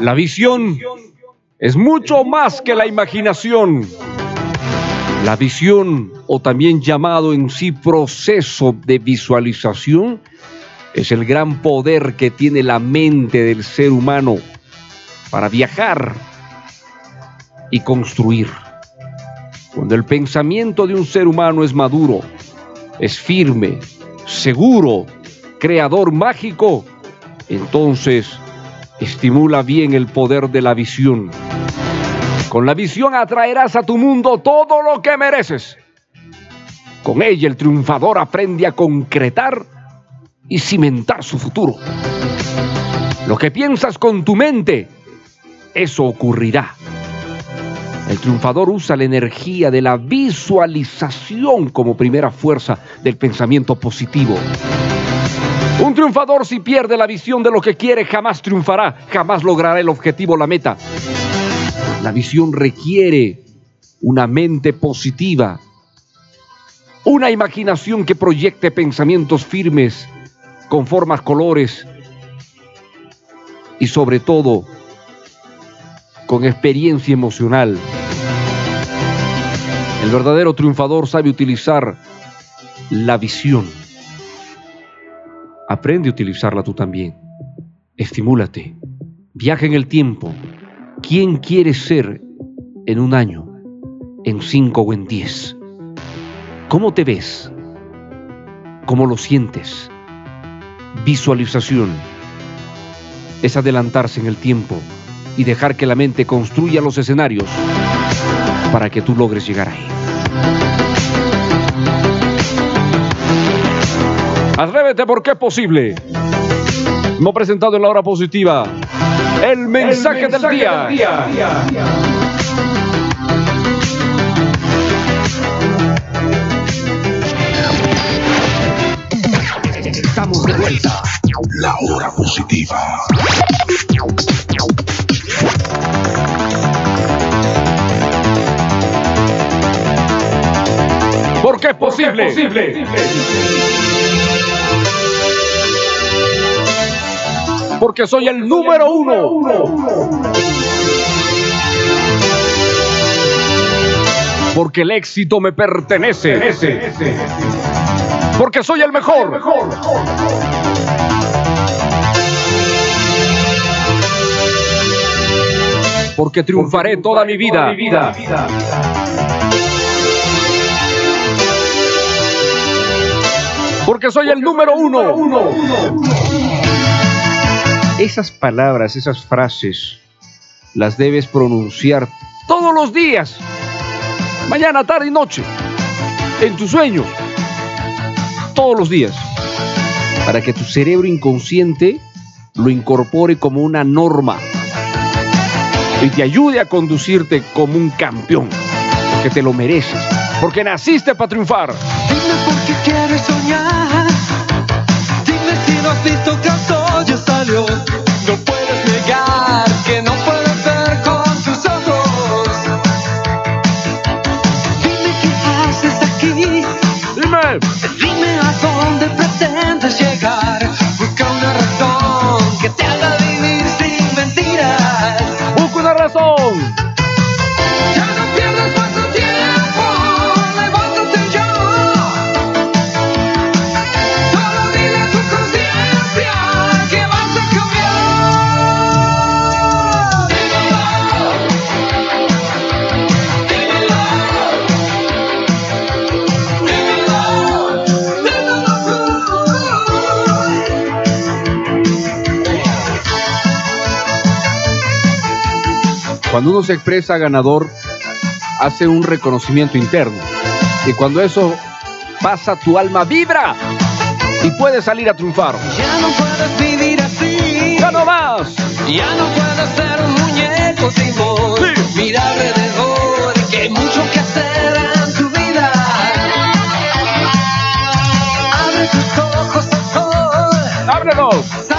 La visión es mucho más que la imaginación. La visión, o también llamado en sí proceso de visualización, es el gran poder que tiene la mente del ser humano para viajar y construir. Cuando el pensamiento de un ser humano es maduro, es firme, seguro, creador mágico, entonces estimula bien el poder de la visión. Con la visión atraerás a tu mundo todo lo que mereces. Con ella el triunfador aprende a concretar y cimentar su futuro. Lo que piensas con tu mente, eso ocurrirá. El triunfador usa la energía de la visualización como primera fuerza del pensamiento positivo. Un triunfador si pierde la visión de lo que quiere jamás triunfará, jamás logrará el objetivo, la meta. La visión requiere una mente positiva, una imaginación que proyecte pensamientos firmes, con formas, colores y sobre todo con experiencia emocional. El verdadero triunfador sabe utilizar la visión. Aprende a utilizarla tú también. Estimúlate. Viaja en el tiempo. ¿Quién quieres ser en un año, en cinco o en diez? ¿Cómo te ves? ¿Cómo lo sientes? Visualización es adelantarse en el tiempo y dejar que la mente construya los escenarios para que tú logres llegar ahí. Atrévete porque es posible. Hemos presentado en la hora positiva el mensaje, el mensaje del, día. del día. Estamos de vuelta. La hora positiva. Posible. Posible. Porque soy el número uno. Porque el éxito me pertenece. Porque soy el mejor. Porque triunfaré toda mi vida. Porque soy el número uno. Esas palabras, esas frases, las debes pronunciar todos los días. Mañana, tarde y noche. En tu sueño. Todos los días. Para que tu cerebro inconsciente lo incorpore como una norma y te ayude a conducirte como un campeón, porque te lo mereces, porque naciste para triunfar. Dime por visto que el sol ya salió, no puedes negar Cuando uno se expresa ganador, hace un reconocimiento interno. Y cuando eso pasa, tu alma vibra y puedes salir a triunfar. Ya no puedes vivir así. ¡Ya no más! Ya no puedes ser un muñeco sin voz. Sí. Mira alrededor, que hay mucho que hacer en tu vida. Abre tus ojos al sol. ¡Ábrelos!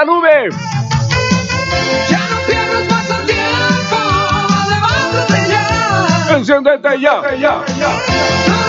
La nube! Ya no pierdas más el tiempo. Levántate ya. ¡Enciéndete ya! Solo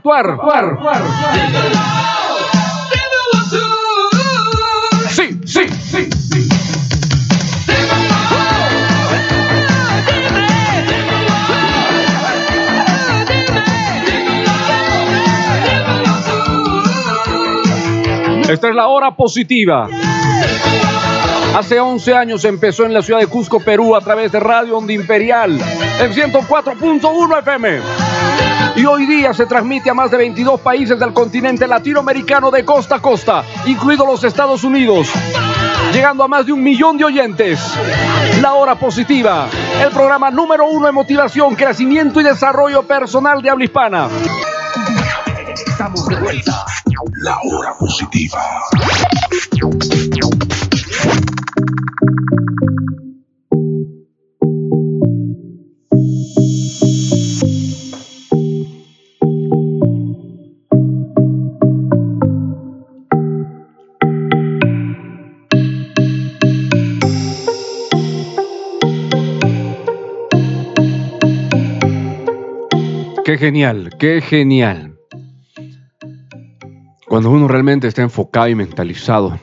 actuar! ¡Sí, sí, sí! Esta es la hora positiva. Hace 11 años empezó en la ciudad de Cusco, Perú, a través de Radio Onda Imperial, en 104.1 FM. Y hoy día se transmite a más de 22 países del continente latinoamericano de costa a costa, incluidos los Estados Unidos, llegando a más de un millón de oyentes. La hora positiva, el programa número uno en motivación, crecimiento y desarrollo personal de habla hispana. Estamos de vuelta. La hora positiva. Genial, qué genial. Cuando uno realmente está enfocado y mentalizado,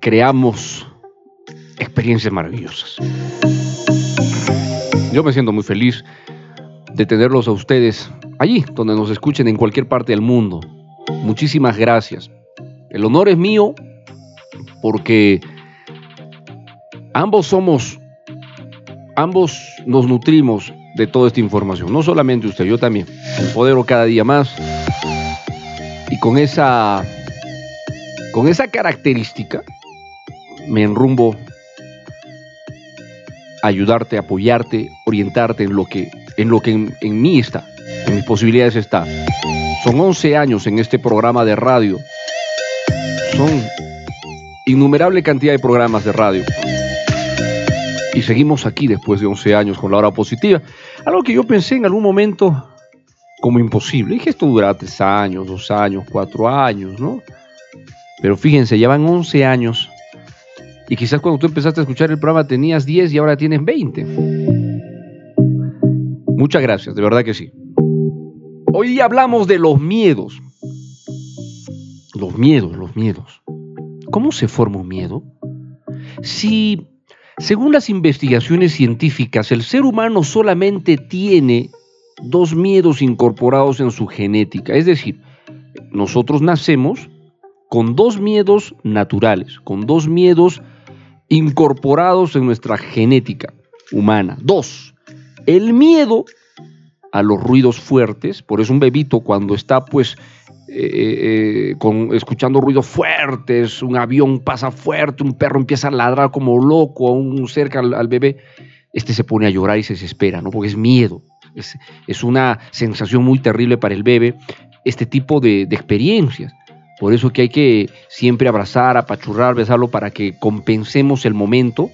creamos experiencias maravillosas. Yo me siento muy feliz de tenerlos a ustedes allí, donde nos escuchen en cualquier parte del mundo. Muchísimas gracias. El honor es mío porque ambos somos, ambos nos nutrimos de toda esta información. No solamente usted, yo también. Empodero cada día más. Y con esa, con esa característica, me enrumbo a ayudarte, apoyarte, orientarte en lo que, en, lo que en, en mí está, en mis posibilidades está. Son 11 años en este programa de radio. Son innumerable cantidad de programas de radio. Y seguimos aquí después de 11 años con la hora positiva. Algo que yo pensé en algún momento como imposible. Dije, esto durará tres años, dos años, cuatro años, ¿no? Pero fíjense, ya van 11 años. Y quizás cuando tú empezaste a escuchar el programa tenías 10 y ahora tienes 20. Muchas gracias, de verdad que sí. Hoy día hablamos de los miedos. Los miedos, los miedos. ¿Cómo se forma un miedo? Si, según las investigaciones científicas, el ser humano solamente tiene dos miedos incorporados en su genética. Es decir, nosotros nacemos con dos miedos naturales, con dos miedos incorporados en nuestra genética humana. Dos, el miedo a los ruidos fuertes, por eso un bebito cuando está pues eh, con, escuchando ruidos fuertes, un avión pasa fuerte, un perro empieza a ladrar como loco, aún cerca al, bebé, este se pone a llorar y se desespera, ¿no? Porque es miedo, es, una sensación muy terrible para el bebé, este tipo de, experiencias. Por eso que hay que siempre abrazar, apachurrar, besarlo para que compensemos el momento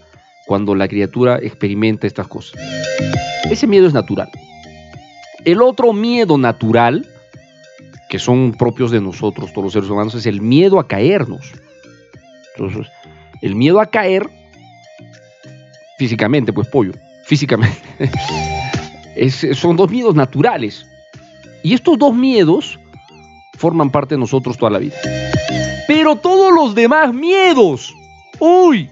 cuando la criatura experimenta estas cosas. Ese miedo es natural. El otro miedo natural que son propios de nosotros, todos los seres humanos, es el miedo a caernos. Entonces, el miedo a caer físicamente, pues pollo, físicamente, son dos miedos naturales. Y estos dos miedos forman parte de nosotros toda la vida. Pero todos los demás miedos, uy,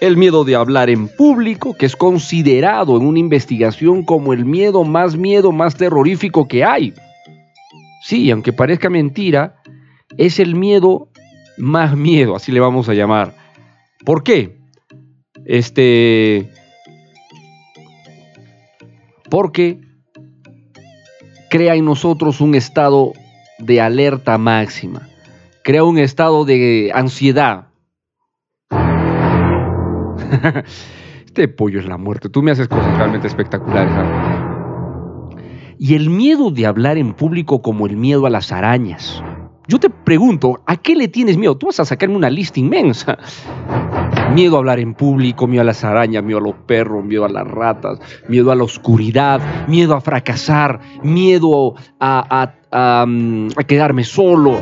el miedo de hablar en público, que es considerado en una investigación como el miedo más miedo, más terrorífico que hay. Sí, aunque parezca mentira, es el miedo más miedo, así le vamos a llamar. ¿Por qué? Este. Porque crea en nosotros un estado de alerta máxima, crea un estado de ansiedad. Este pollo es la muerte. Tú me haces cosas realmente espectaculares. Y el miedo de hablar en público como el miedo a las arañas. Yo te pregunto, ¿a qué le tienes miedo? Tú vas a sacarme una lista inmensa. Miedo a hablar en público, miedo a las arañas, miedo a los perros, miedo a las ratas, miedo a la oscuridad, miedo a fracasar, miedo a, mm, quedarme solo,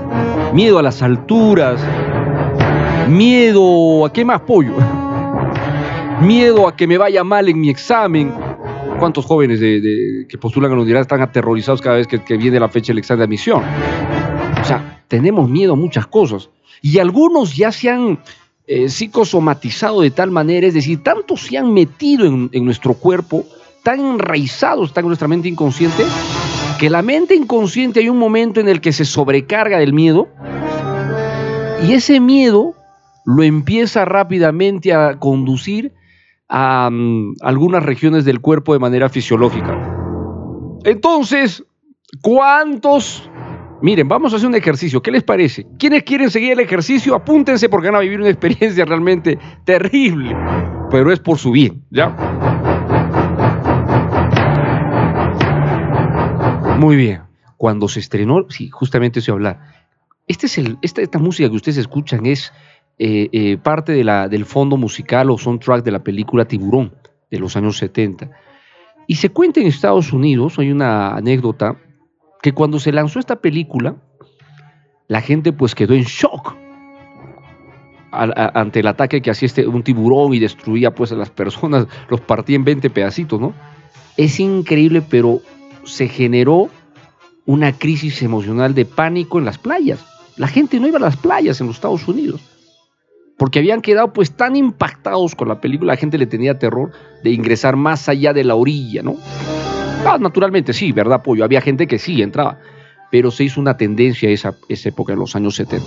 miedo a las alturas, miedo a qué más pollo, miedo a que me vaya mal en mi examen, cuántos jóvenes que postulan a la universidad están aterrorizados cada vez que, viene la fecha del examen de admisión. O sea, tenemos miedo a muchas cosas. Y algunos ya se han eh, psicosomatizado de tal manera, es decir, tanto se han metido en, en nuestro cuerpo, tan enraizados están en nuestra mente inconsciente, que la mente inconsciente hay un momento en el que se sobrecarga del miedo y ese miedo lo empieza rápidamente a conducir a mm, algunas regiones del cuerpo de manera fisiológica. Entonces, ¿cuántos? Miren, vamos a hacer un ejercicio. ¿Qué les parece? ¿Quiénes quieren seguir el ejercicio? Apúntense porque van a vivir una experiencia realmente terrible, pero es por su bien, ¿ya? Muy bien. Cuando se estrenó, sí, justamente eso hablar. Este es el, esta, esta música que ustedes escuchan es eh, eh, parte del fondo musical o soundtrack de la película Tiburón de los años 70. Y se cuenta en Estados Unidos, hay una anécdota, que cuando se lanzó esta película, la gente pues quedó en shock ante el ataque que hacía este, un tiburón y destruía pues a las personas, los partía en 20 pedacitos, ¿no? Es increíble, pero se generó una crisis emocional de pánico en las playas. La gente no iba a las playas en los Estados Unidos porque habían quedado pues tan impactados con la película, la gente le tenía terror de ingresar más allá de la orilla, ¿no? Ah, naturalmente sí, ¿verdad, Pollo? Había gente que sí entraba, pero se hizo una tendencia esa, esa época, en los años 70.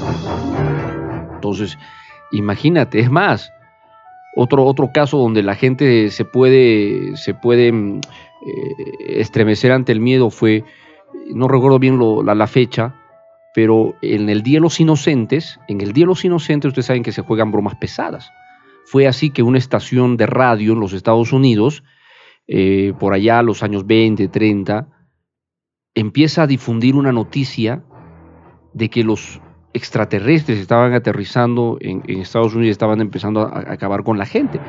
Entonces, imagínate, es más, otro, otro caso donde la gente se puede, se puede mm, eh, estremecer ante el miedo fue, no recuerdo bien la fecha, pero en el Día de los Inocentes, en el Día de los Inocentes ustedes saben que se juegan bromas pesadas. Fue así que una estación de radio en los Estados Unidos, eh, por allá los años 20, 30, empieza a difundir una noticia de que los extraterrestres estaban aterrizando en, Estados Unidos y estaban empezando a, a, acabar con la gente.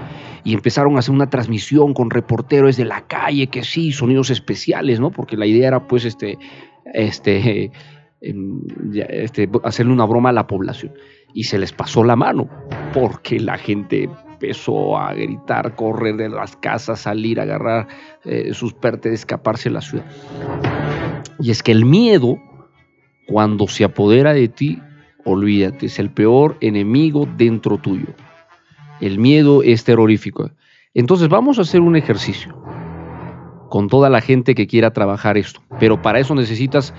Y empezaron a hacer una transmisión con reporteros de la calle, que sí, sonidos especiales, ¿no? Porque la idea era pues este, este, este, hacerle una broma a la población. Y se les pasó la mano, porque la gente empezó a gritar, correr de las casas, salir, agarrar eh, sus pertes, escaparse de la ciudad. Y es que el miedo, cuando se apodera de ti, olvídate, es el peor enemigo dentro tuyo. El miedo es terrorífico. Entonces vamos a hacer un ejercicio con toda la gente que quiera trabajar esto, pero para eso necesitas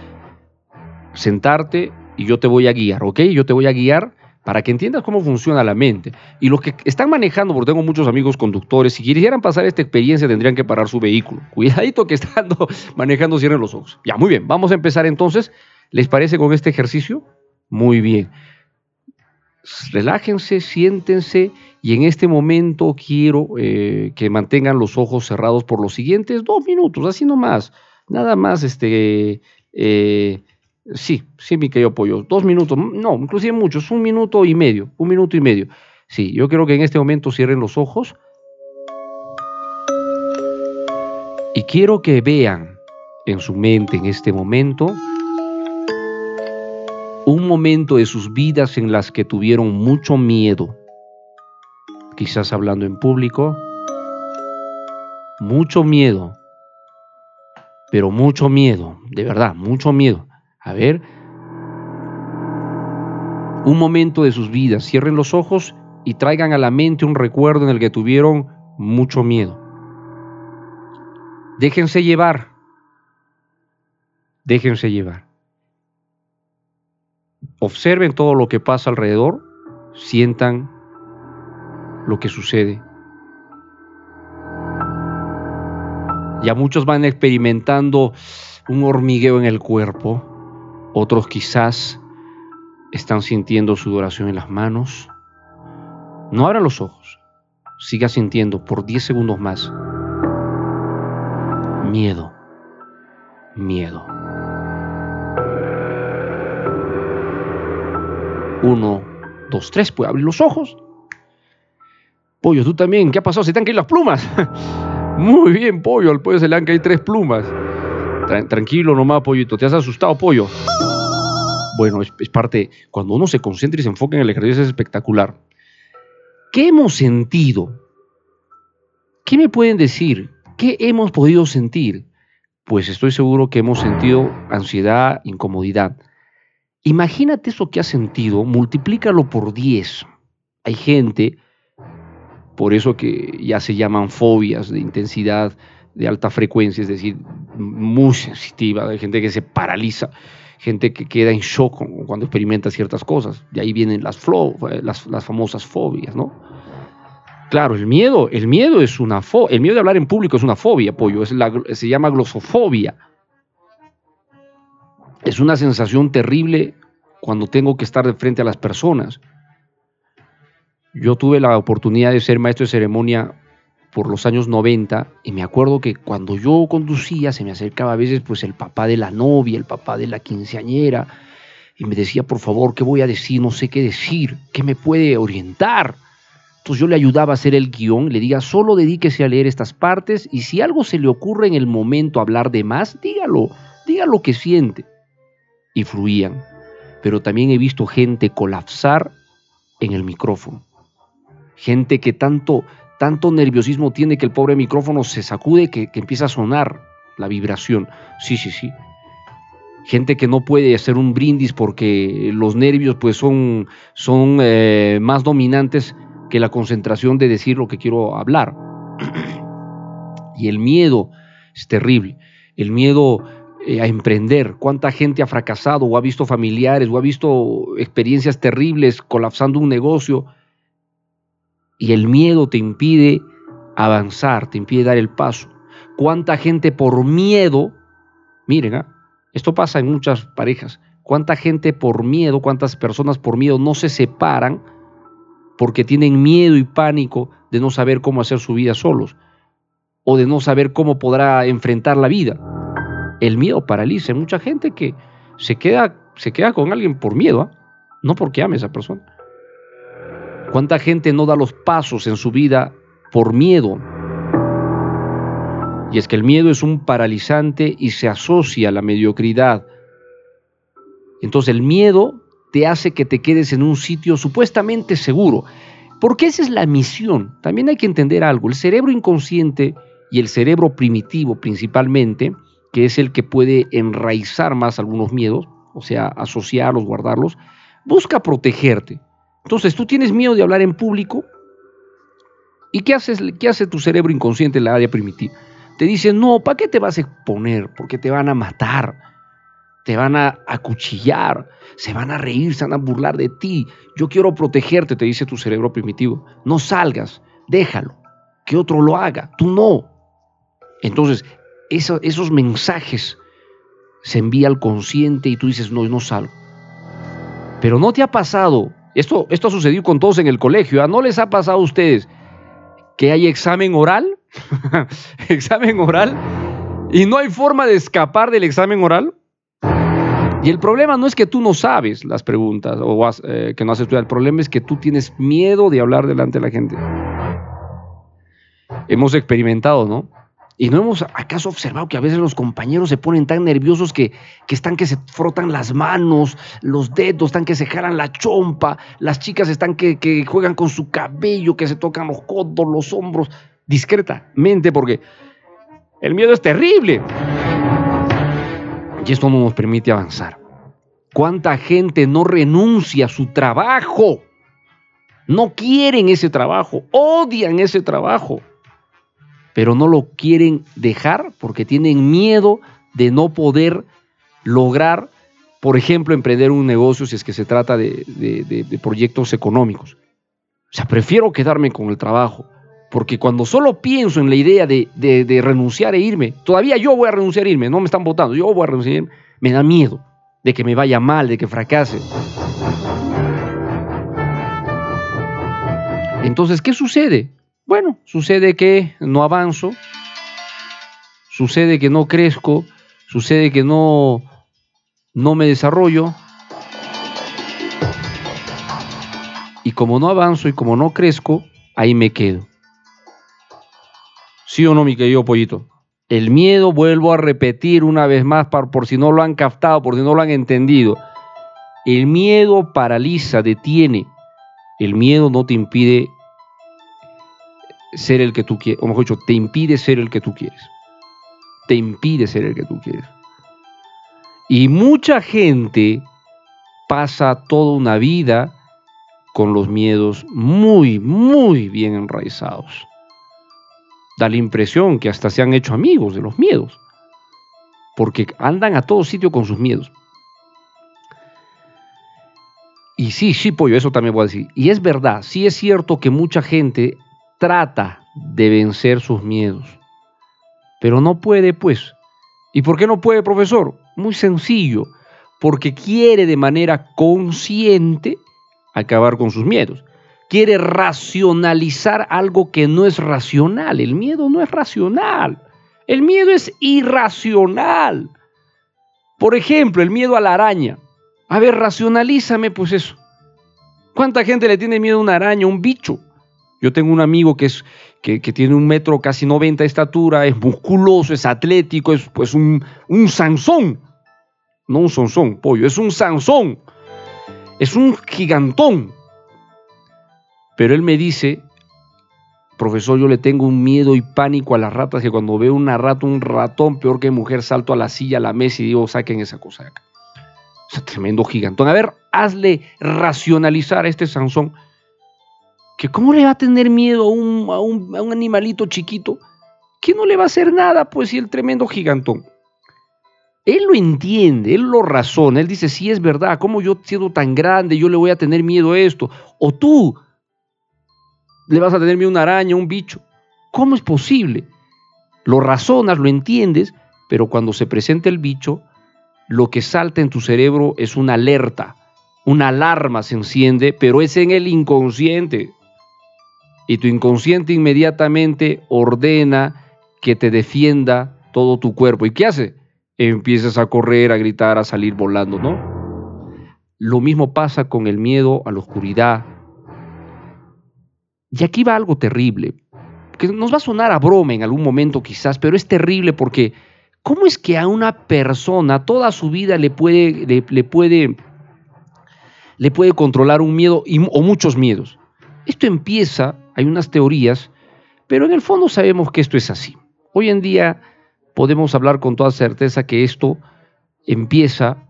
sentarte y yo te voy a guiar, ¿ok? Yo te voy a guiar para que entiendas cómo funciona la mente. Y los que están manejando, porque tengo muchos amigos conductores, si quisieran pasar esta experiencia tendrían que parar su vehículo. Cuidadito que estando manejando cierren los ojos. Ya, muy bien, vamos a empezar entonces. ¿Les parece con este ejercicio? Muy bien. Relájense, siéntense y en este momento quiero eh, que mantengan los ojos cerrados por los siguientes dos minutos, así nomás. Nada más, este, eh, sí, sí, mi querido pollo, dos minutos, no, inclusive muchos, un minuto y medio, un minuto y medio. Sí, yo quiero que en este momento cierren los ojos. Y quiero que vean en su mente en este momento un momento de sus vidas en las que tuvieron mucho miedo, quizás hablando en público, mucho miedo, pero mucho miedo, de verdad, mucho miedo. A ver, un momento de sus vidas, cierren los ojos y traigan a la mente un recuerdo en el que tuvieron mucho miedo. Déjense llevar, déjense llevar. Observen todo lo que pasa alrededor, sientan lo que sucede. Ya muchos van experimentando un hormigueo en el cuerpo, otros quizás están sintiendo sudoración en las manos. No abran los ojos, siga sintiendo por 10 segundos más. Miedo, miedo. Uno, dos, tres, puede abrir los ojos. Pollo, tú también, ¿qué ha pasado? Se te han caído las plumas. Muy bien, pollo, al pollo se le han caído tres plumas. tranquilo nomás, pollito, te has asustado, pollo. Bueno, es, parte, cuando uno se concentra y se enfoca en el ejercicio es espectacular. ¿Qué hemos sentido? ¿Qué me pueden decir? ¿Qué hemos podido sentir? Pues estoy seguro que hemos sentido ansiedad, incomodidad. Imagínate eso que has sentido, multiplícalo por 10. Hay gente, por eso que ya se llaman fobias de intensidad de alta frecuencia, es decir, muy sensitiva, hay gente que se paraliza, gente que queda en shock cuando experimenta ciertas cosas. De ahí vienen las, las, las famosas fobias, ¿no? Claro, el miedo, el miedo es una fobia, el miedo de hablar en público es una fobia, pollo, es la, se llama glosofobia. Es una sensación terrible cuando tengo que estar de frente a las personas. Yo tuve la oportunidad de ser maestro de ceremonia por los años 90 y me acuerdo que cuando yo conducía se me acercaba a veces pues el papá de la novia, el papá de la quinceañera y me decía, por favor, ¿qué voy a decir? No sé qué decir, ¿qué me puede orientar? Entonces yo le ayudaba a hacer el guion, le diga, solo dedíquese a leer estas partes y si algo se le ocurre en el momento hablar de más, dígalo, diga lo que siente y fluían. Pero también he visto gente colapsar en el micrófono. Gente que tanto, tanto nerviosismo tiene que el pobre micrófono se sacude que, empieza a sonar la vibración. Sí, sí, sí. Gente que no puede hacer un brindis porque los nervios pues son, son eh, más dominantes que la concentración de decir lo que quiero hablar. y el miedo es terrible. El miedo eh, a emprender, cuánta gente ha fracasado o ha visto familiares o ha visto experiencias terribles colapsando un negocio y el miedo te impide avanzar, te impide dar el paso. Cuánta gente por miedo, miren, ¿ah? esto pasa en muchas parejas, cuánta gente por miedo, cuántas personas por miedo no se separan porque tienen miedo y pánico de no saber cómo hacer su vida solos o de no saber cómo podrá enfrentar la vida. El miedo paraliza. Hay mucha gente que se queda, se queda con alguien por miedo, ¿ah? no porque ame a esa persona. ¿Cuánta gente no da los pasos en su vida por miedo? Y es que el miedo es un paralizante y se asocia a la mediocridad. Entonces el miedo te hace que te quedes en un sitio supuestamente seguro. Porque esa es la misión. También hay que entender algo. El cerebro inconsciente y el cerebro primitivo principalmente que es el que puede enraizar más algunos miedos, o sea, asociarlos, guardarlos, busca protegerte. Entonces, tú tienes miedo de hablar en público, ¿y qué, haces, qué hace tu cerebro inconsciente en la área primitiva? Te dice, no, ¿para qué te vas a exponer? Porque te van a matar, te van a acuchillar, se van a reír, se van a burlar de ti. Yo quiero protegerte, te dice tu cerebro primitivo. No salgas, déjalo, que otro lo haga, tú no. Entonces, esos mensajes se envía al consciente y tú dices, no, no salgo. Pero no te ha pasado, esto, esto ha sucedido con todos en el colegio, ¿ah? ¿no les ha pasado a ustedes que hay examen oral? examen oral y no hay forma de escapar del examen oral. Y el problema no es que tú no sabes las preguntas o eh, que no has estudiado, el problema es que tú tienes miedo de hablar delante de la gente. Hemos experimentado, ¿no? Y no hemos acaso observado que a veces los compañeros se ponen tan nerviosos que, están que se frotan las manos, los dedos, están que se jalan la chompa, las chicas están que, que juegan con su cabello, que se tocan los codos, los hombros, discretamente, porque el miedo es terrible. Y esto no nos permite avanzar. ¿Cuánta gente no renuncia a su trabajo? No quieren ese trabajo, odian ese trabajo pero no lo quieren dejar porque tienen miedo de no poder lograr, por ejemplo, emprender un negocio si es que se trata de, proyectos económicos. O sea, prefiero quedarme con el trabajo, porque cuando solo pienso en la idea de, renunciar e irme, todavía yo voy a renunciar e irme, no me están votando, yo voy a renunciar e me da miedo de que me vaya mal, de que fracase. Entonces, ¿qué sucede? Bueno, sucede que no avanzo, sucede que no crezco, sucede que no, no me desarrollo. Y como no avanzo y como no crezco, ahí me quedo. ¿Sí o no, mi querido pollito? El miedo, vuelvo a repetir una vez más por, por si no lo han captado, por si no lo han entendido. El miedo paraliza, detiene. El miedo no te impide ser el que tú quieres, o mejor dicho, te impide ser el que tú quieres. Te impide ser el que tú quieres. Y mucha gente pasa toda una vida con los miedos muy, muy bien enraizados. Da la impresión que hasta se han hecho amigos de los miedos, porque andan a todo sitio con sus miedos. Y sí, sí, pollo, eso también voy a decir. Y es verdad, sí es cierto que mucha gente trata de vencer sus miedos, pero no puede, pues. ¿Y por qué no puede, profesor? Muy sencillo, porque quiere de manera consciente acabar con sus miedos. Quiere racionalizar algo que no es racional. El miedo no es racional. El miedo es irracional. Por ejemplo, el miedo a la araña. A ver, racionalízame pues eso. ¿Cuánta gente le tiene miedo a una araña, a un bicho? Yo tengo un amigo que, es, que, tiene un metro casi 90 de estatura, es musculoso, es atlético, es pues un, un Sansón. No un Sansón, pollo, es un Sansón. Es un gigantón. Pero él me dice, profesor, yo le tengo un miedo y pánico a las ratas que cuando veo una rata, un ratón, peor que mujer, salto a la silla, a la mesa y digo, saquen esa cosa de acá. O sea, tremendo gigantón. A ver, hazle racionalizar a este Sansón que cómo le va a tener miedo a un, animalito chiquito, que no le va a hacer nada, pues, si el tremendo gigantón. Él lo entiende, él lo razona, él dice, sí es verdad, ¿cómo yo siendo tan grande, yo le voy a tener miedo a esto? O tú le vas a tener miedo a una araña, a un bicho. ¿Cómo es posible? Lo razonas, lo entiendes, pero cuando se presenta el bicho, lo que salta en tu cerebro es una alerta, una alarma se enciende, pero es en el inconsciente y tu inconsciente inmediatamente ordena que te defienda todo tu cuerpo. ¿Y qué hace? Empiezas a correr, a gritar, a salir volando, ¿no? Lo mismo pasa con el miedo a la oscuridad. Y aquí va algo terrible, que nos va a sonar a broma en algún momento quizás, pero es terrible porque ¿cómo es que a una persona toda su vida le puede, le, puede, le puede controlar un miedo o muchos miedos? Esto empieza hay unas teorías, pero en el fondo sabemos que esto es así. Hoy en día podemos hablar con toda certeza que esto empieza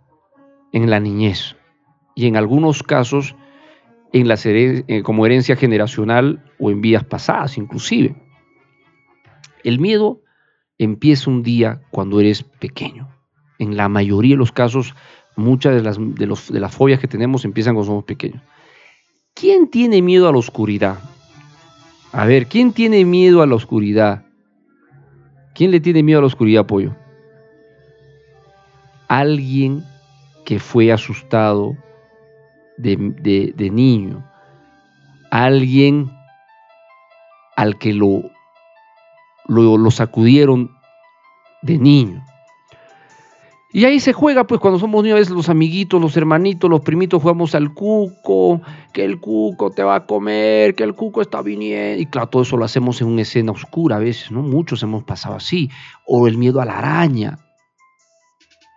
en la niñez y en algunos casos en la, eh, como herencia generacional o en vías pasadas inclusive. El miedo empieza un día cuando eres pequeño. En la mayoría de los casos, muchas de las, de las fobias que tenemos empiezan cuando somos pequeños. ¿Quién tiene miedo a la oscuridad? A ver, ¿quién tiene miedo a la oscuridad? ¿Quién le tiene miedo a la oscuridad, pollo? alguien que fue asustado de, de niño, alguien al que lo, lo, sacudieron de niño. Y ahí se juega, pues cuando somos niños, los amiguitos, los hermanitos, los primitos, jugamos al cuco, que el cuco te va a comer, que el cuco está viniendo. Y claro, todo eso lo hacemos en una escena oscura a veces, ¿no? Muchos hemos pasado así. O el miedo a la araña,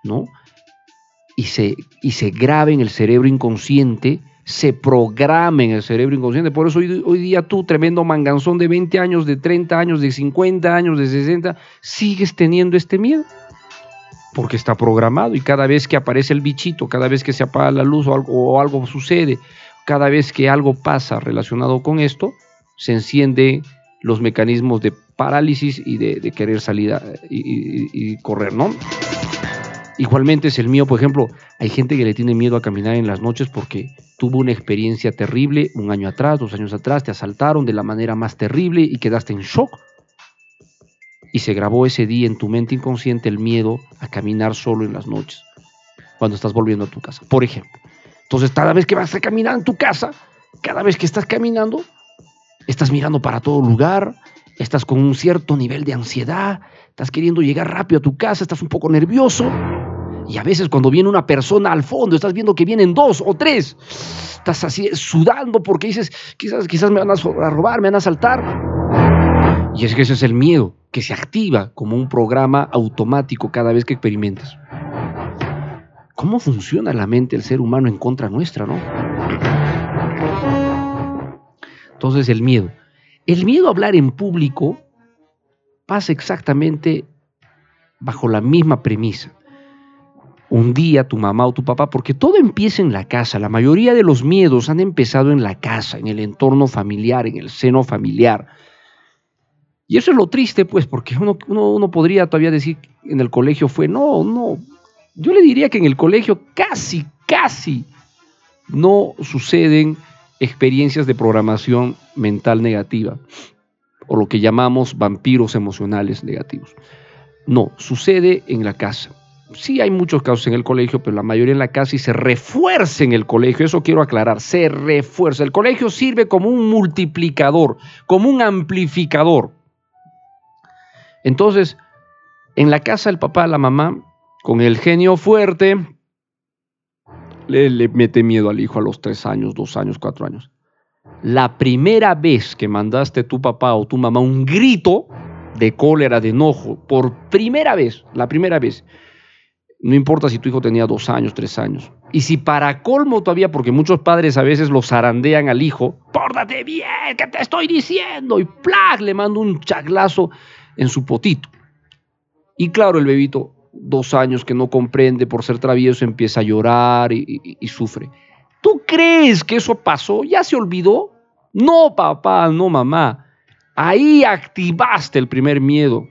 ¿no? Y se, y se graba en el cerebro inconsciente se programa en el cerebro inconsciente. Por eso hoy, día tú, tremendo manganzón de 20 años, de 30 años, de 50 años, de 60, sigues teniendo este miedo. Porque está programado y cada vez que aparece el bichito, cada vez que se apaga la luz o algo, o algo sucede, cada vez que algo pasa relacionado con esto, se encienden los mecanismos de parálisis y de, querer salir y correr, ¿no? Igualmente es el mío, por ejemplo, hay gente que le tiene miedo a caminar en las noches porque tuvo una experiencia terrible un año atrás, dos años atrás, te asaltaron de la manera más terrible y quedaste en shock. Y se grabó ese día en tu mente inconsciente el miedo a caminar solo en las noches, cuando estás volviendo a tu casa, por ejemplo. Entonces, cada vez que vas a caminar en tu casa, cada vez que estás caminando, estás mirando para todo lugar, estás con un cierto nivel de ansiedad, estás queriendo llegar rápido a tu casa, estás un poco nervioso y a veces cuando viene una persona al fondo, estás viendo que vienen dos o tres, estás así sudando porque dices, quizás, quizás me van a robar, me van a asaltar. Y es que ese es el miedo, que se activa como un programa automático cada vez que experimentas. ¿Cómo funciona la mente del ser humano en contra nuestra, no? Entonces el miedo. El miedo a hablar en público pasa exactamente bajo la misma premisa un día tu mamá o tu papá, porque todo empieza en la casa. La mayoría de los miedos han empezado en la casa, en el entorno familiar, en el seno familiar. Y eso es lo triste, pues, porque uno, uno, podría todavía decir en el colegio fue, no, no. Yo le diría que en el colegio casi, casi no suceden experiencias de programación mental negativa, o lo que llamamos vampiros emocionales negativos. No, sucede en la casa sí hay muchos casos en el colegio, pero la mayoría en la casa y se refuerza en el colegio. Eso quiero aclarar, se refuerza. El colegio sirve como un multiplicador, como un amplificador. Entonces, en la casa el papá, la mamá, con el genio fuerte, le, le mete miedo al hijo a los tres años, dos años, cuatro años. La primera vez que mandaste tu papá o tu mamá un grito de cólera, de enojo, por primera vez, la primera vez, no importa si tu hijo tenía dos años, tres años. Y si para colmo todavía, porque muchos padres a veces lo zarandean al hijo, pórtate bien, que te estoy diciendo, y ¡plac! le mando un chaglazo en su potito. Y claro, el bebito, dos años que no comprende por ser travieso, empieza a llorar y, sufre. ¿Tú crees que eso pasó? ¿Ya se olvidó? No, papá, no, mamá. Ahí activaste el primer miedo,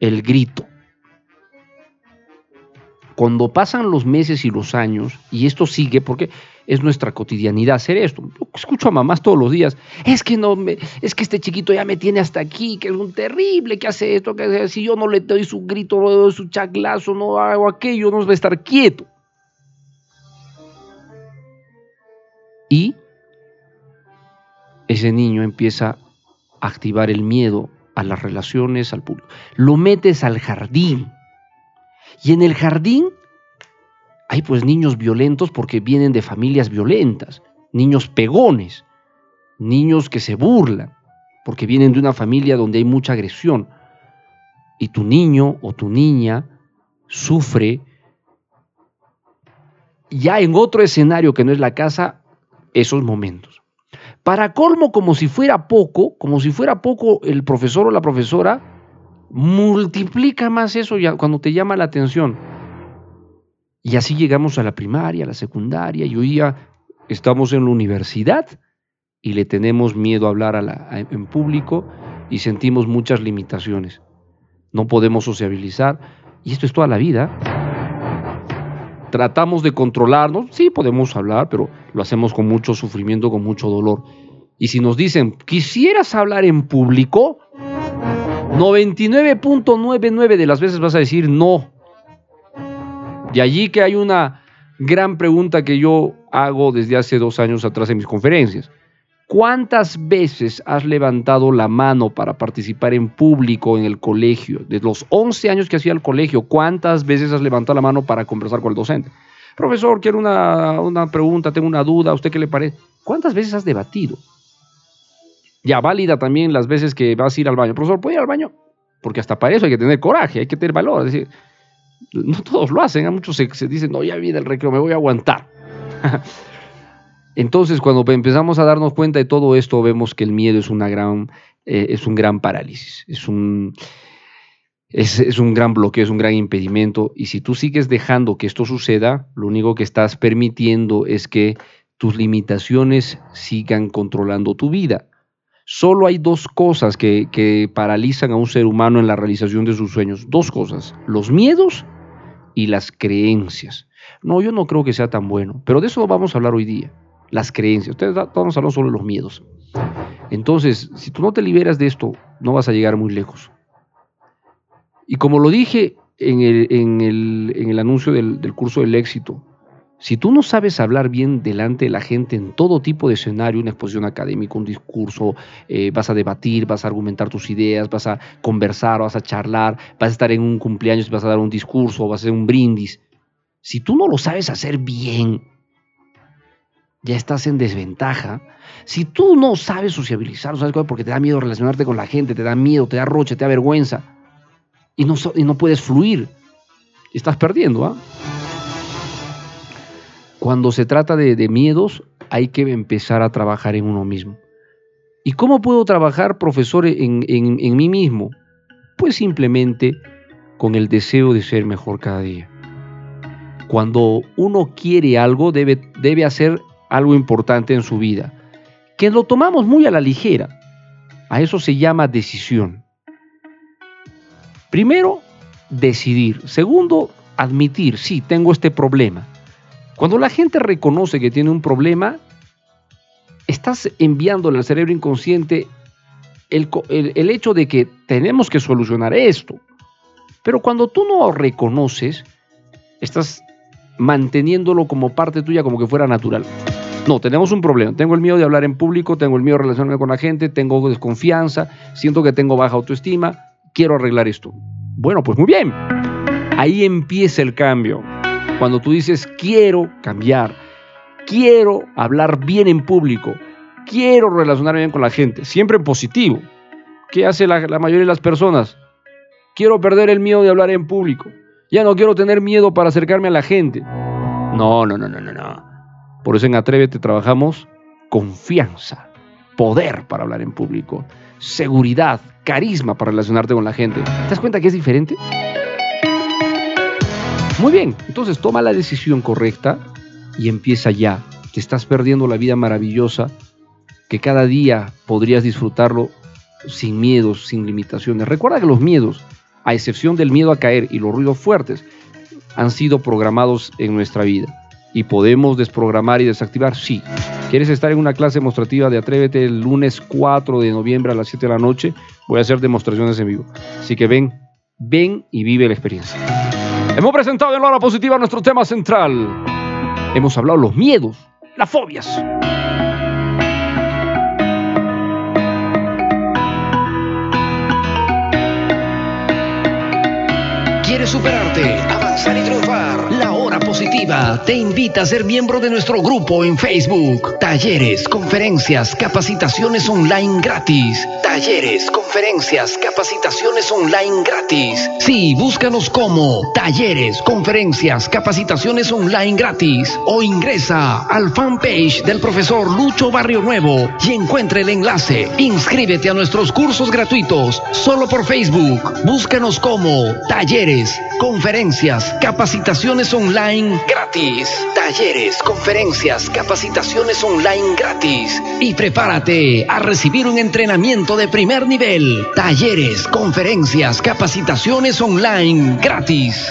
el grito. Cuando pasan los meses y los años, y esto sigue porque es nuestra cotidianidad hacer esto. escucho a mamás todos los días, es que no me, es que este chiquito ya me tiene hasta aquí, que es un terrible, que hace esto, que si yo no le doy su grito, no le doy su chaclazo, no hago aquello, no va a estar quieto. Y ese niño empieza a activar el miedo a las relaciones, al público. Lo metes al jardín y en el jardín hay pues niños violentos porque vienen de familias violentas, niños pegones, niños que se burlan porque vienen de una familia donde hay mucha agresión. Y tu niño o tu niña sufre ya en otro escenario que no es la casa esos momentos. Para colmo, como si fuera poco, como si fuera poco el profesor o la profesora, multiplica más eso ya cuando te llama la atención. Y así llegamos a la primaria, a la secundaria, y hoy día estamos en la universidad y le tenemos miedo a hablar en público y sentimos muchas limitaciones. No podemos sociabilizar, y esto es toda la vida. Tratamos de controlarnos, sí podemos hablar, pero lo hacemos con mucho sufrimiento, con mucho dolor. Y si nos dicen, quisieras hablar en público, 99.99 de las veces vas a decir no. De allí que hay una gran pregunta que yo hago desde hace dos años atrás en mis conferencias. ¿Cuántas veces has levantado la mano para participar en público en el colegio? De los 11 años que hacía el colegio, ¿cuántas veces has levantado la mano para conversar con el docente? Profesor, quiero una, una pregunta, tengo una duda, ¿a usted qué le parece? ¿Cuántas veces has debatido? Ya válida también las veces que vas a ir al baño. Profesor, ¿puedo ir al baño? Porque hasta para eso hay que tener coraje, hay que tener valor. Es decir, no todos lo hacen, a muchos se, se dicen, no, ya viene el recreo, me voy a aguantar. Entonces, cuando empezamos a darnos cuenta de todo esto, vemos que el miedo es, una gran, eh, es un gran parálisis, es un, es, es, un gran bloqueo, es un gran impedimento. Y si tú sigues dejando que esto suceda, lo único que estás permitiendo es que tus limitaciones sigan controlando tu vida. Solo hay dos cosas que, que paralizan a un ser humano en la realización de sus sueños. Dos cosas, los miedos y las creencias. No, yo no creo que sea tan bueno, pero de eso vamos a hablar hoy día las creencias. Ustedes vamos a hablar solo de los miedos. Entonces, si tú no te liberas de esto, no vas a llegar muy lejos. Y como lo dije en el, en el, en el anuncio del, del, curso del éxito, si tú no sabes hablar bien delante de la gente en todo tipo de escenario, una exposición académica, un discurso, eh, vas a debatir, vas a argumentar tus ideas, vas a conversar, vas a charlar, vas a estar en un cumpleaños, vas a dar un discurso, vas a hacer un brindis. Si tú no lo sabes hacer bien, ya estás en desventaja. Si tú no sabes sociabilizar, sabes porque te da miedo relacionarte con la gente, te da miedo, te da roche, te da vergüenza, y no, y no puedes fluir, estás perdiendo. ¿ah? Cuando se trata de, miedos, hay que empezar a trabajar en uno mismo. ¿Y cómo puedo trabajar, profesor, en, en, en mí mismo? Pues simplemente con el deseo de ser mejor cada día. Cuando uno quiere algo, debe, debe hacer algo importante en su vida, que lo tomamos muy a la ligera. A eso se llama decisión. Primero, decidir. Segundo, admitir, sí, tengo este problema. Cuando la gente reconoce que tiene un problema, estás enviándole al cerebro inconsciente el, hecho de que tenemos que solucionar esto. Pero cuando tú no reconoces, estás manteniéndolo como parte tuya, como que fuera natural. No, tenemos un problema. Tengo el miedo de hablar en público, tengo el miedo de relacionarme con la gente, tengo desconfianza, siento que tengo baja autoestima, quiero arreglar esto. Bueno, pues muy bien. Ahí empieza el cambio. Cuando tú dices, quiero cambiar, quiero hablar bien en público, quiero relacionarme bien con la gente, siempre en positivo. ¿Qué hace la, mayoría de las personas? Quiero perder el miedo de hablar en público. Ya no quiero tener miedo para acercarme a la gente. No, no, no, no, no, no. Por eso en Atrévete trabajamos confianza, poder para hablar en público, seguridad, carisma para relacionarte con la gente. ¿Te das cuenta que es diferente? Muy bien, entonces toma la decisión correcta y empieza ya. Te estás perdiendo la vida maravillosa que cada día podrías disfrutarlo sin miedos, sin limitaciones. Recuerda que los miedos, a excepción del miedo a caer y los ruidos fuertes, han sido programados en nuestra vida y podemos desprogramar y desactivar? Sí. ¿Quieres estar en una clase demostrativa de Atrévete el lunes 4 de noviembre a las 7 de la noche? Voy a hacer demostraciones en vivo. Así que ven, ven y vive la experiencia. Hemos presentado en la hora positiva nuestro tema central. Hemos hablado los miedos, las fobias. ¿Quieres superarte, avanzar y triunfar? La hora positiva te invita a ser miembro de nuestro grupo en Facebook. Talleres, conferencias, capacitaciones online gratis. Talleres, conferencias, capacitaciones online gratis. Sí, búscanos como Talleres, conferencias, capacitaciones online gratis. O ingresa al fanpage del profesor Lucho Barrio Nuevo y encuentre el enlace. Inscríbete a nuestros cursos gratuitos solo por Facebook. Búscanos como Talleres, conferencias, capacitaciones online gratis. Talleres, conferencias, capacitaciones online gratis. Y prepárate a recibir un entrenamiento de primer nivel. Talleres, conferencias, capacitaciones online gratis.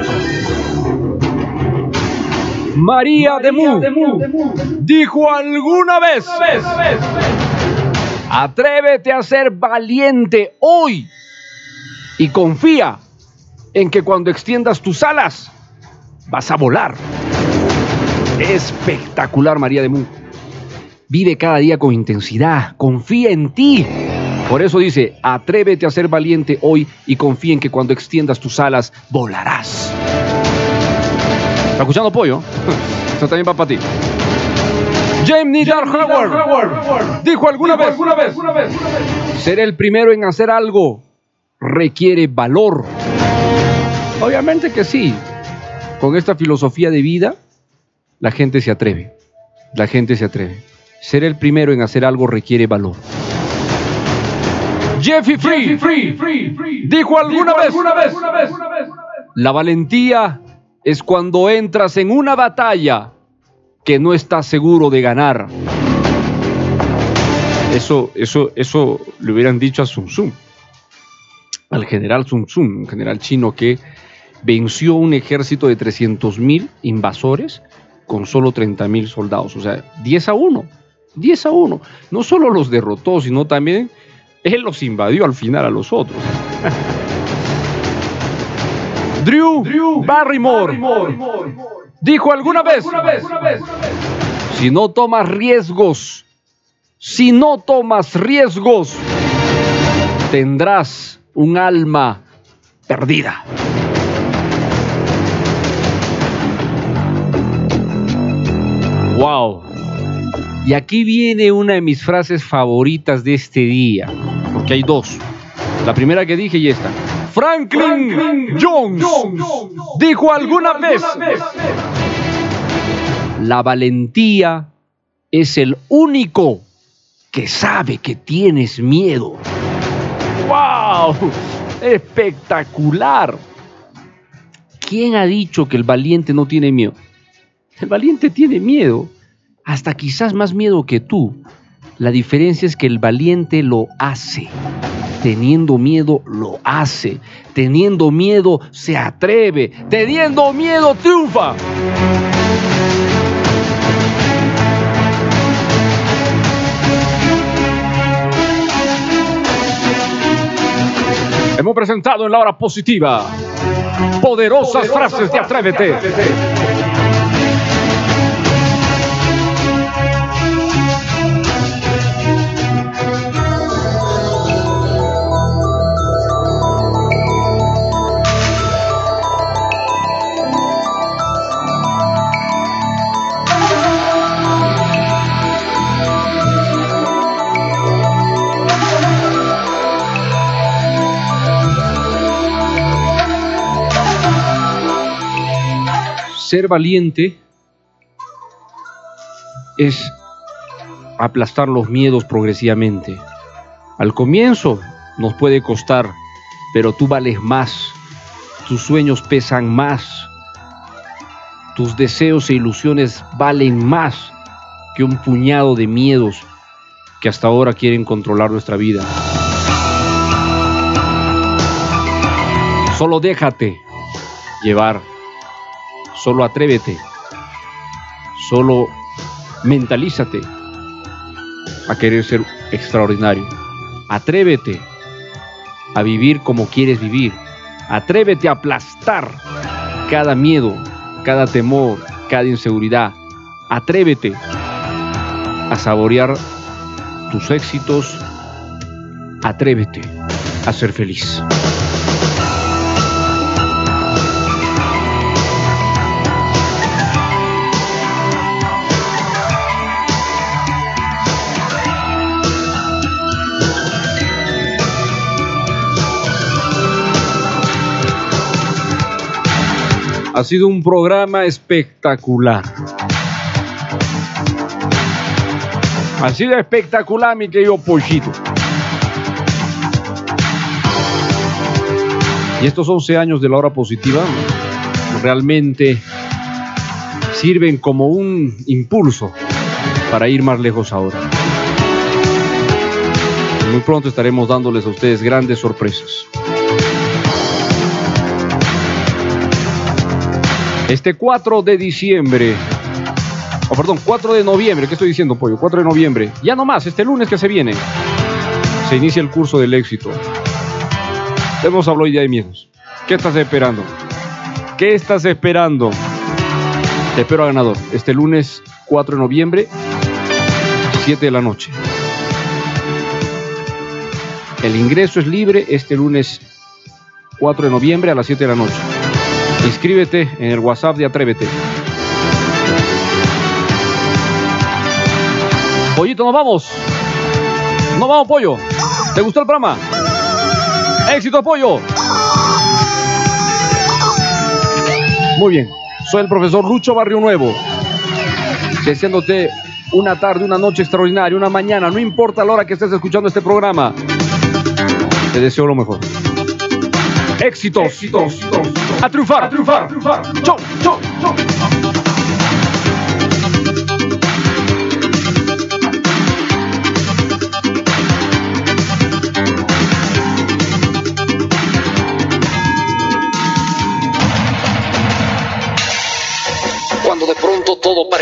María de Mu dijo alguna vez, atrévete a ser valiente hoy y confía en que cuando extiendas tus alas vas a volar. Espectacular María de Mu. Vive cada día con intensidad, confía en ti. Por eso dice, atrévete a ser valiente hoy y confía en que cuando extiendas tus alas volarás. ¿Está escuchando pollo? Esto también va para ti. James Nidar Howard dijo alguna vez, ser el primero en hacer algo requiere valor. Obviamente que sí. Con esta filosofía de vida, la gente se atreve. La gente se atreve. Ser el primero en hacer algo requiere valor. Jeffy Free, dijo alguna vez, la valentía es cuando entras en una batalla que no estás seguro de ganar. Eso, eso, eso le hubieran dicho a Sun Tzu, al general Sun Tzu, un general chino que venció un ejército de 300.000 invasores con solo 30.000 soldados, o sea, 10 a 1, 10 a 1. No solo los derrotó, sino también él los invadió al final a los otros. Drew, Barrymore, dijo alguna, vez, si no tomas riesgos, si no tomas riesgos, tendrás un alma perdida. Wow. Y aquí viene una de mis frases favoritas de este día, porque hay dos. La primera que dije y esta. Franklin, Jones, dijo alguna vez, la valentía es el único que sabe que tienes miedo. ¡Wow! Espectacular. ¿Quién ha dicho que el valiente no tiene miedo? El valiente tiene miedo hasta quizás más miedo que tú. La diferencia es que el valiente lo hace. Teniendo miedo, lo hace. Teniendo miedo, se atreve. Teniendo miedo, triunfa. Hemos presentado en la hora positiva poderosas, frases de Atrévete. Ser valiente es aplastar los miedos progresivamente. Al comienzo nos puede costar, pero tú vales más, tus sueños pesan más, tus deseos e ilusiones valen más que un puñado de miedos que hasta ahora quieren controlar nuestra vida. Solo déjate llevar Solo atrévete. Solo mentalízate a querer ser extraordinario. Atrévete a vivir como quieres vivir. Atrévete a aplastar cada miedo, cada temor, cada inseguridad. Atrévete a saborear tus éxitos. Atrévete a ser feliz. Ha sido un programa espectacular. Ha sido espectacular, mi querido Pollito. Y estos 11 años de la hora positiva realmente sirven como un impulso para ir más lejos ahora. Muy pronto estaremos dándoles a ustedes grandes sorpresas. Este 4 de diciembre, o perdón, 4 de noviembre, ¿qué estoy diciendo, pollo? 4 de noviembre, ya no más, este lunes que se viene, se inicia el curso del éxito. Hemos hablado ya de miedos. ¿Qué estás esperando? ¿Qué estás esperando? Te espero a ganador. Este lunes 4 de noviembre, 7 de la noche. El ingreso es libre este lunes 4 de noviembre a las 7 de la noche. Inscríbete en el WhatsApp de Atrévete. Pollito, nos vamos. Nos vamos, pollo. ¿Te gustó el programa? Éxito, pollo. Muy bien. Soy el profesor Lucho Barrio Nuevo. Deseándote una tarde, una noche extraordinaria, una mañana, no importa la hora que estés escuchando este programa. Te deseo lo mejor. Éxitos. Éxitos. A triunfar. A triunfar. A triunfar. Chau, chau,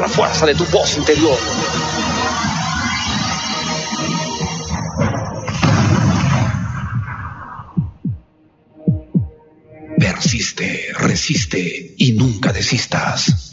La fuerza de tu voz interior. Persiste, resiste y nunca desistas.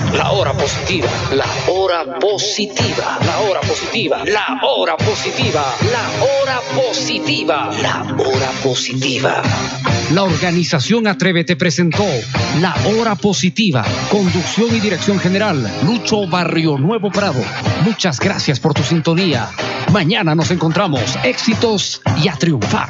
La hora positiva, la hora positiva, la hora positiva, la hora positiva, la hora positiva, la hora positiva. La organización Atrévete presentó La Hora Positiva, conducción y dirección general, Lucho Barrio Nuevo Prado. Muchas gracias por tu sintonía. Mañana nos encontramos. Éxitos y a triunfar.